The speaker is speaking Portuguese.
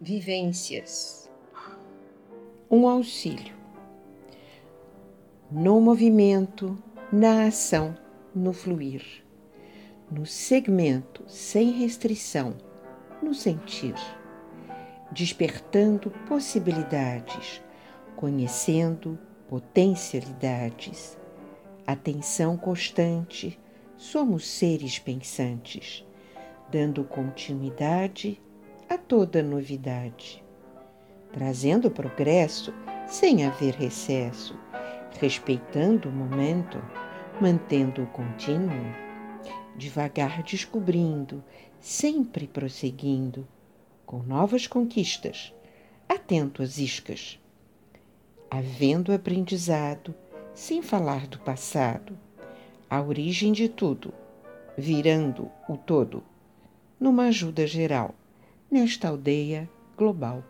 vivências. Um auxílio. No movimento, na ação, no fluir. No segmento, sem restrição, no sentir. Despertando possibilidades, conhecendo potencialidades. Atenção constante, somos seres pensantes, dando continuidade a toda novidade, trazendo progresso sem haver recesso, respeitando o momento, mantendo o contínuo, devagar descobrindo, sempre prosseguindo, com novas conquistas, atento às iscas, havendo aprendizado, sem falar do passado, a origem de tudo, virando o todo, numa ajuda geral nesta aldeia global.